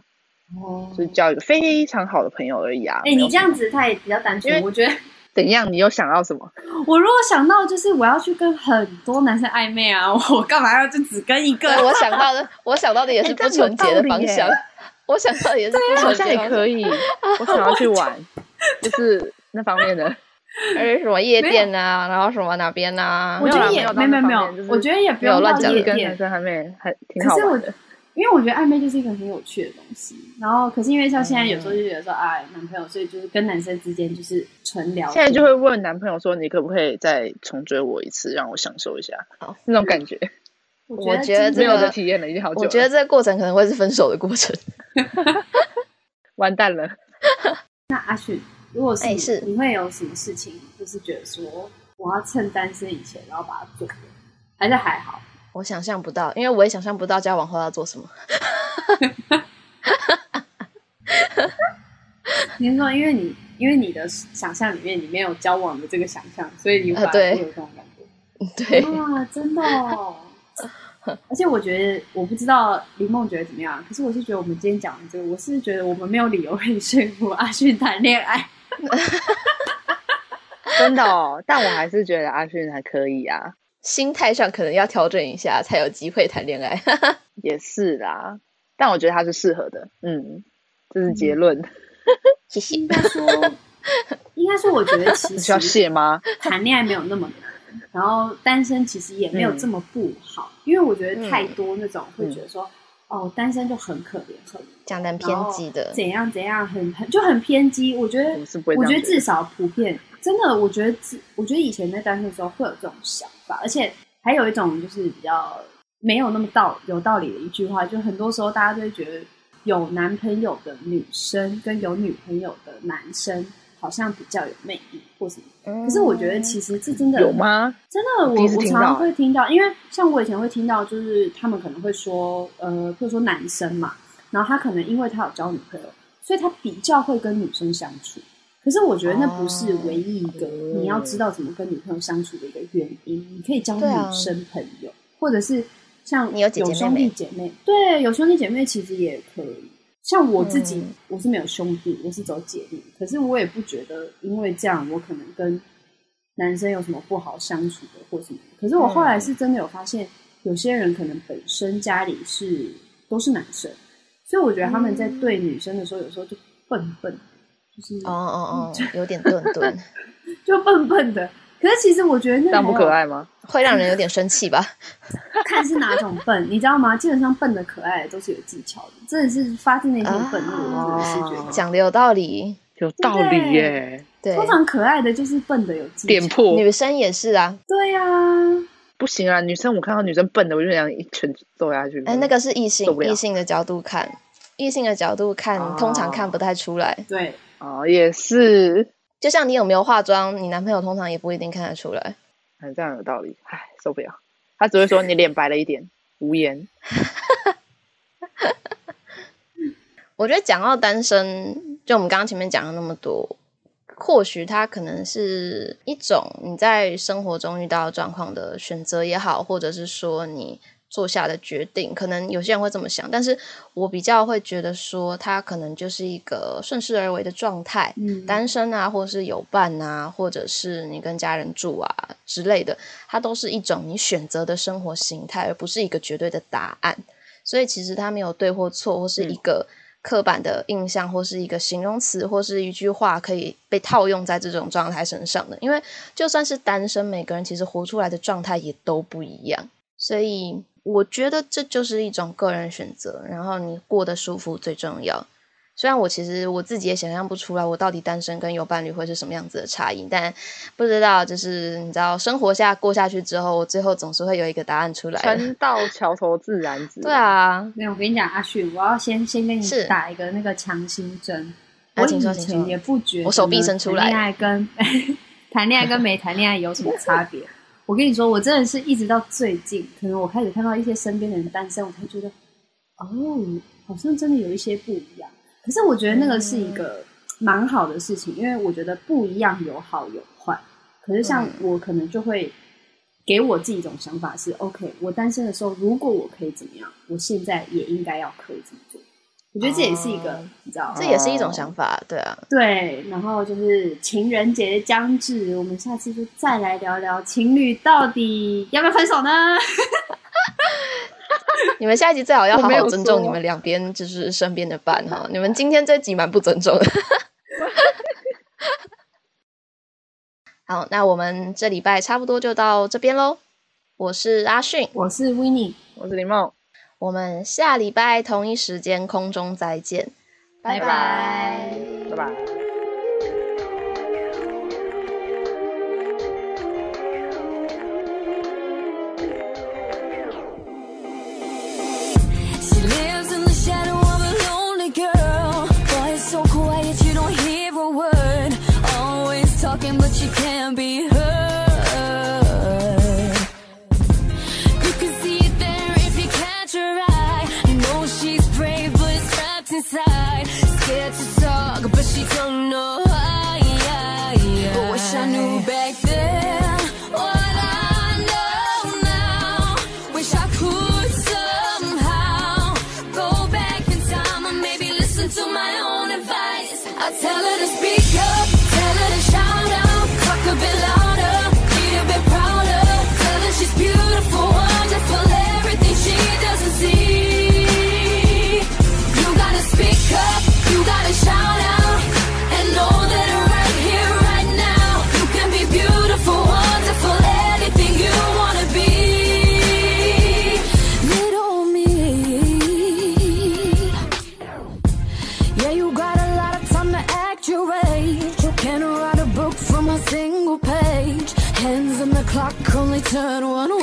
哦，就是交一个非常好的朋友而已啊。哎，你这样子他也比较单纯，我觉得。怎样？你又想到什么？我如果想到就是我要去跟很多男生暧昧啊，我干嘛要就只跟一个？我想到的，我想到的也是不纯洁的方向。我想到的也是不纯洁的方向。也可以。我想要去玩，就是那方面的。而且什么夜店啊，然后什么哪边啊？我觉得也没有没有没有，我觉得也不用乱讲。跟男生暧昧还挺好玩的。因为我觉得暧昧就是一个很有趣的东西。然后，可是因为像现在有时候就觉得说，哎，男朋友，所以就是跟男生之间就是纯聊。现在就会问男朋友说，你可不可以再重追我一次，让我享受一下那种感觉？我觉得没有的体验了已经好久。我觉得这个过程可能会是分手的过程。完蛋了。那阿迅。如果是，是你会有什么事情，就是觉得说我要趁单身以前，然后把它做，还是还好？我想象不到，因为我也想象不到交往后要做什么。你是说，因为你因为你的想象里面你没有交往的这个想象，所以你无法有这种感觉？对啊，真的哦。而且我觉得，我不知道林梦觉得怎么样，可是我是觉得我们今天讲的这个，我是觉得我们没有理由可以说服阿迅谈恋爱。真的哦，但我还是觉得阿迅还可以啊。心态上可能要调整一下，才有机会谈恋爱。也是啦，但我觉得他是适合的。嗯，这是结论。谢谢。应该说，应该说，我觉得其实需要谢吗？谈恋爱没有那么难，然后单身其实也没有这么不好，嗯、因为我觉得太多那种会觉得说。嗯哦，单身就很可怜，很讲的偏激的，怎样怎样，很很就很偏激。我觉得，我，我觉得至少普遍，真的，我觉得，我觉得以前在单身的时候会有这种想法，而且还有一种就是比较没有那么道有道理的一句话，就很多时候大家都会觉得有男朋友的女生跟有女朋友的男生好像比较有魅力，或什么。可是我觉得其实这真的有吗？真的，我我常常会听到，因为像我以前会听到，就是他们可能会说，呃，比如说男生嘛，然后他可能因为他有交女朋友，所以他比较会跟女生相处。可是我觉得那不是唯一一个你要知道怎么跟女朋友相处的一个原因。你可以交女生朋友，或者是像你有有兄弟姐妹，对，有兄弟姐妹其实也可以。像我自己，嗯、我是没有兄弟，我是走姐弟。可是我也不觉得，因为这样我可能跟男生有什么不好相处的或什么。可是我后来是真的有发现，有些人可能本身家里是都是男生，所以我觉得他们在对女生的时候，有时候就笨笨，就是哦哦哦，有点钝钝，就笨笨的。可是其实我觉得那这样不可爱吗？会让人有点生气吧？看是哪种笨，你知道吗？基本上笨的、可爱都是有技巧的，真的是发自内心的愤怒。我是觉得讲的有道理，有道理耶。对，通常可爱的就是笨的有技巧。点破，女生也是啊。对呀，不行啊！女生我看到女生笨的，我就想一拳揍下去。哎，那个是异性，异性的角度看，异性的角度看，通常看不太出来。对，哦，也是。就像你有没有化妆，你男朋友通常也不一定看得出来。嗯，这样有道理。唉，受不了。他只会说你脸白了一点，无言。我觉得讲到单身，就我们刚刚前面讲了那么多，或许他可能是一种你在生活中遇到状况的选择也好，或者是说你。做下的决定，可能有些人会这么想，但是我比较会觉得说，他可能就是一个顺势而为的状态，嗯，单身啊，或者是有伴啊，或者是你跟家人住啊之类的，它都是一种你选择的生活形态，而不是一个绝对的答案。所以其实它没有对或错，或是一个刻板的印象，或是一个形容词，或是一句话可以被套用在这种状态身上的。因为就算是单身，每个人其实活出来的状态也都不一样，所以。我觉得这就是一种个人选择，然后你过得舒服最重要。虽然我其实我自己也想象不出来，我到底单身跟有伴侣会是什么样子的差异，但不知道，就是你知道，生活下过下去之后，我最后总是会有一个答案出来。船到桥头自然直。对啊，没有，我跟你讲，阿旭，我要先先跟你打一个那个强心针。我以前也不觉得我手臂伸出来，谈恋爱跟 谈恋爱跟没谈恋爱有什么差别？我跟你说，我真的是一直到最近，可能我开始看到一些身边的人单身，我才觉得，哦，好像真的有一些不一样。可是我觉得那个是一个蛮好的事情，嗯、因为我觉得不一样有好有坏。可是像我可能就会给我自己一种想法是、嗯、：OK，我单身的时候，如果我可以怎么样，我现在也应该要可以这么做。我觉得这也是一个，哦、你知道，这也是一种想法，对啊，对。然后就是情人节将至，我们下次就再来聊聊情侣到底要不要分手呢？你们下一集最好要好好尊重你们两边，就是身边的伴哈。你们今天这集蛮不尊重的。好，那我们这礼拜差不多就到这边喽。我是阿迅，我是 Winnie，我是林梦。我们下礼拜同一时间空中再见拜拜。拜拜。but you can't be caro a no